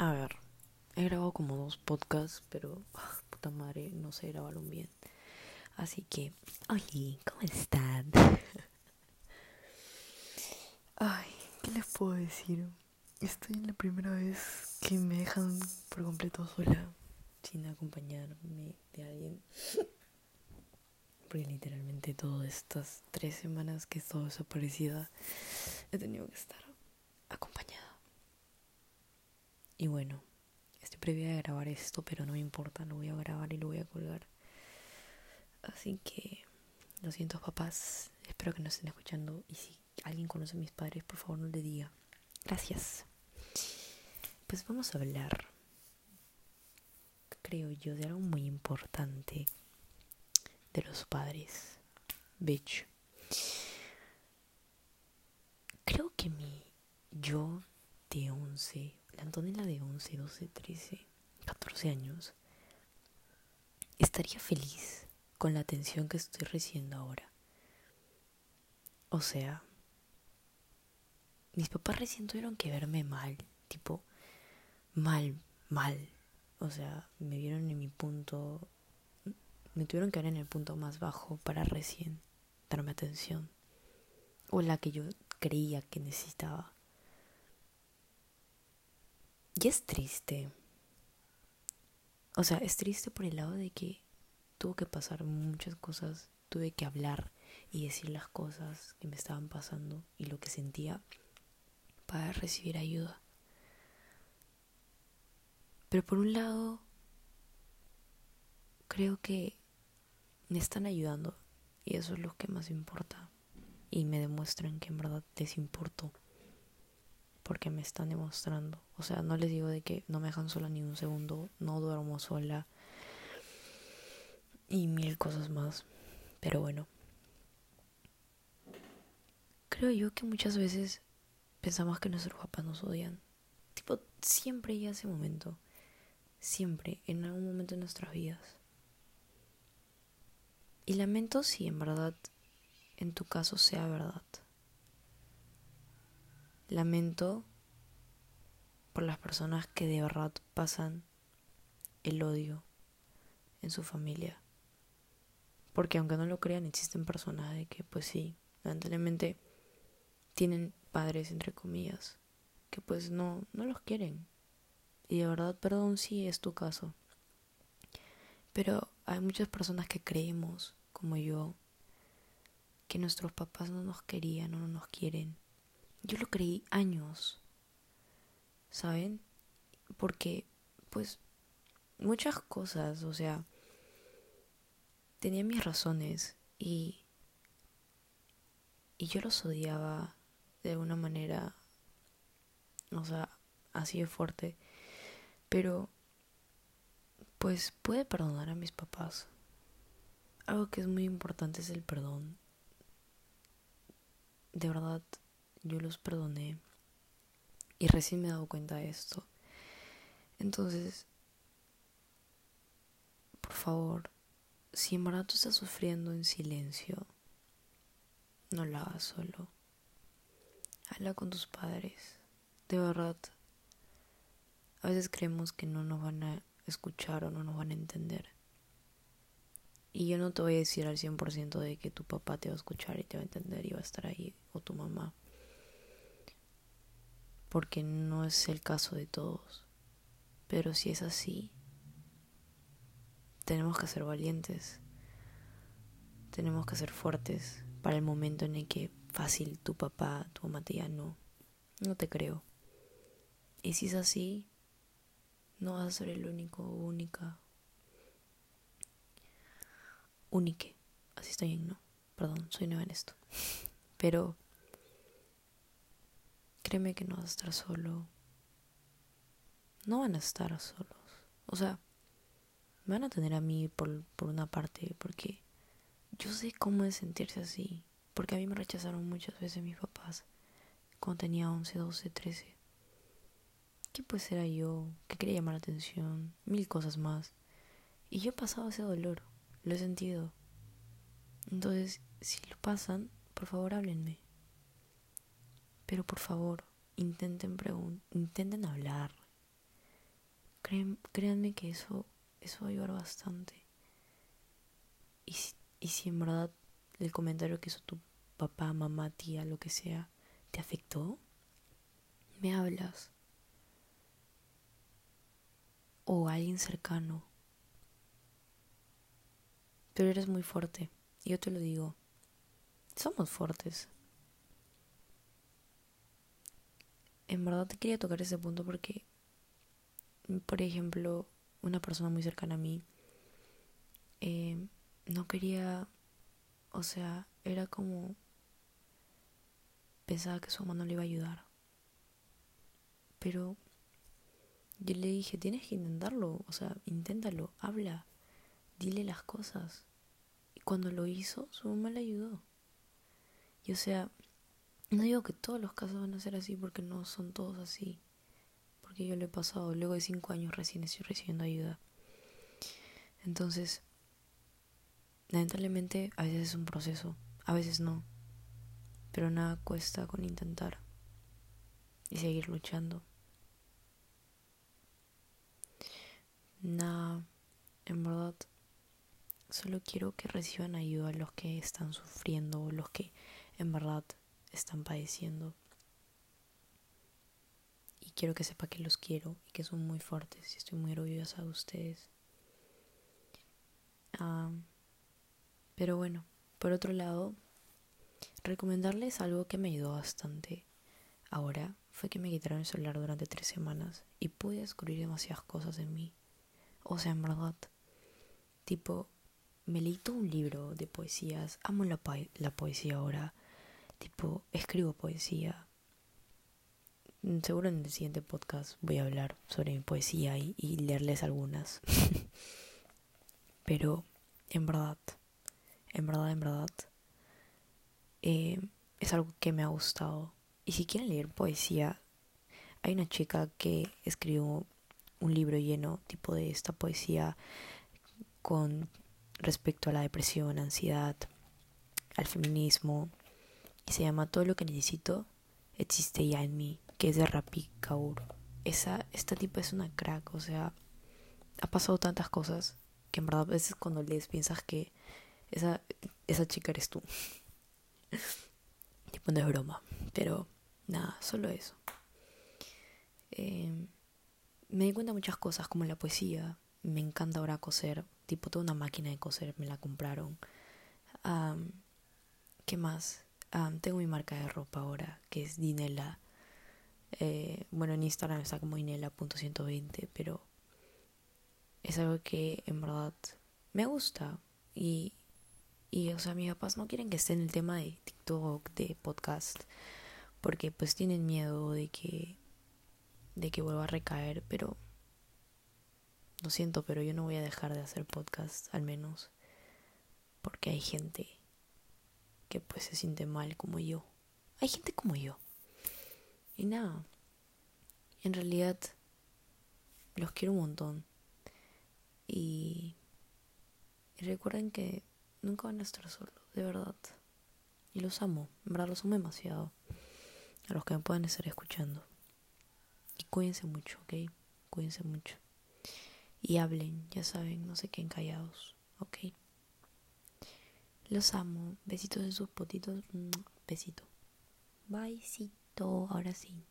A ver, he grabado como dos podcasts, pero ah, puta madre, no sé grabaron bien. Así que, oye, ¿cómo están? Ay, ¿qué les puedo decir? Estoy en la primera vez que me dejan por completo sola, sin acompañarme de alguien. Porque literalmente todas estas tres semanas que he estado desaparecida, he tenido que estar acompañada. Y bueno, estoy previa a grabar esto, pero no me importa, lo voy a grabar y lo voy a colgar. Así que, lo siento papás, espero que no estén escuchando. Y si alguien conoce a mis padres, por favor no le diga. Gracias. Pues vamos a hablar, creo yo, de algo muy importante de los padres. Bitch. Creo que mi yo de 11 la Antonella de 11, 12, 13, 14 años estaría feliz con la atención que estoy recibiendo ahora. O sea, mis papás recién tuvieron que verme mal, tipo, mal, mal. O sea, me vieron en mi punto, me tuvieron que ver en el punto más bajo para recién darme atención. O la que yo creía que necesitaba. Y es triste. O sea, es triste por el lado de que tuvo que pasar muchas cosas, tuve que hablar y decir las cosas que me estaban pasando y lo que sentía para recibir ayuda. Pero por un lado, creo que me están ayudando y eso es lo que más importa y me demuestran que en verdad les importo porque me están demostrando. O sea, no les digo de que no me dejan sola ni un segundo, no duermo sola y mil cosas más. Pero bueno, creo yo que muchas veces pensamos que nuestros papás nos odian. Tipo, siempre hay ese momento. Siempre, en algún momento de nuestras vidas. Y lamento si en verdad, en tu caso, sea verdad. Lamento por las personas que de verdad pasan el odio en su familia. Porque aunque no lo crean, existen personas de que pues sí, lamentablemente tienen padres entre comillas que pues no no los quieren. Y de verdad, perdón si es tu caso. Pero hay muchas personas que creemos, como yo, que nuestros papás no nos querían o no nos quieren yo lo creí años, ¿saben? Porque, pues, muchas cosas, o sea, tenía mis razones y, y yo los odiaba de una manera, o sea, así de fuerte, pero, pues, puede perdonar a mis papás. Algo que es muy importante es el perdón. De verdad, yo los perdoné y recién me he dado cuenta de esto. Entonces, por favor, si en verdad tú estás sufriendo en silencio, no lo hagas solo. Habla con tus padres. De verdad, a veces creemos que no nos van a escuchar o no nos van a entender. Y yo no te voy a decir al 100% de que tu papá te va a escuchar y te va a entender y va a estar ahí, o tu mamá porque no es el caso de todos. Pero si es así, tenemos que ser valientes, tenemos que ser fuertes para el momento en el que fácil tu papá, tu mamá te no, no te creo. Y si es así, no vas a ser el único única. Unique. Así estoy bien, ¿no? Perdón, soy nueva en esto. Pero créeme que no vas a estar solo. No van a estar solos. O sea, me van a tener a mí por, por una parte, porque yo sé cómo es sentirse así. Porque a mí me rechazaron muchas veces mis papás cuando tenía 11, 12, 13. ¿Qué pues era yo? Que quería llamar la atención? Mil cosas más. Y yo he pasado ese dolor. Lo he sentido. Entonces, si lo pasan, por favor háblenme. Pero por favor, intenten intenten hablar. créanme que eso, eso va a ayudar bastante. Y si, y si en verdad el comentario que hizo tu papá, mamá, tía, lo que sea, te afectó, me hablas. O alguien cercano. Pero eres muy fuerte. Y yo te lo digo. Somos fuertes. En verdad te quería tocar ese punto porque, por ejemplo, una persona muy cercana a mí eh, no quería, o sea, era como pensaba que su mamá no le iba a ayudar. Pero yo le dije, tienes que intentarlo, o sea, inténtalo, habla, dile las cosas. Y cuando lo hizo, su mamá le ayudó. Y o sea, no digo que todos los casos van a ser así porque no son todos así. Porque yo lo he pasado, luego de cinco años recién estoy recibiendo ayuda. Entonces, lamentablemente a veces es un proceso, a veces no. Pero nada cuesta con intentar y seguir luchando. Nada, en verdad, solo quiero que reciban ayuda los que están sufriendo los que en verdad están padeciendo. Y quiero que sepa que los quiero y que son muy fuertes y estoy muy orgullosa de ustedes. pero bueno, por otro lado, recomendarles algo que me ayudó bastante ahora fue que me quitaron el celular durante tres semanas y pude descubrir demasiadas cosas en mí. O sea, en verdad, tipo, me leí todo un libro de poesías, amo la poesía ahora, tipo, escribo poesía. Mm, seguro en el siguiente podcast voy a hablar sobre mi poesía y, leerles algunas. Pero, en verdad, en verdad, en verdad, eh, es algo que me ha gustado. Y si quieren leer poesía, hay una chica que escribió un libro lleno tipo de esta poesía con respecto a la depresión, ansiedad, al feminismo. Y se llama Todo lo que necesito existe ya en mí, que es de Rapi Kaur. Esa, esta tipa es una crack, o sea, ha pasado tantas cosas que en verdad a veces cuando lees piensas que esa, esa chica eres tú. tipo, no es broma. Pero nada, solo eso. Em, me di cuenta muchas cosas, como la poesía. Me encanta ahora coser. Tipo, toda una máquina de coser me la compraron. ¿Qué más? Tengo mi marca de ropa ahora, que es Dinela. Eh, bueno, en Instagram está como Dinela.120, pero es algo que en verdad me gusta. Y y, o sea, mis papás no quieren que esté en el tema de TikTok, de podcast, porque pues tienen miedo de que, de que vuelva a recaer, pero lo siento, pero yo no voy a dejar de hacer podcast, al menos, porque hay gente que pues se siente mal como yo. Hay gente como yo. Y nada, en realidad los quiero un montón. Y, y recuerden que nunca van a estar solos, de verdad. Y los amo, en verdad los amo demasiado. A los que me puedan estar escuchando. Y cuídense mucho, ¿ok? Cuídense mucho. Y hablen, ya saben, no se queden callados, ¿ok? Los amo. Besitos en sus potitos. Besito. Besito. Ahora sí.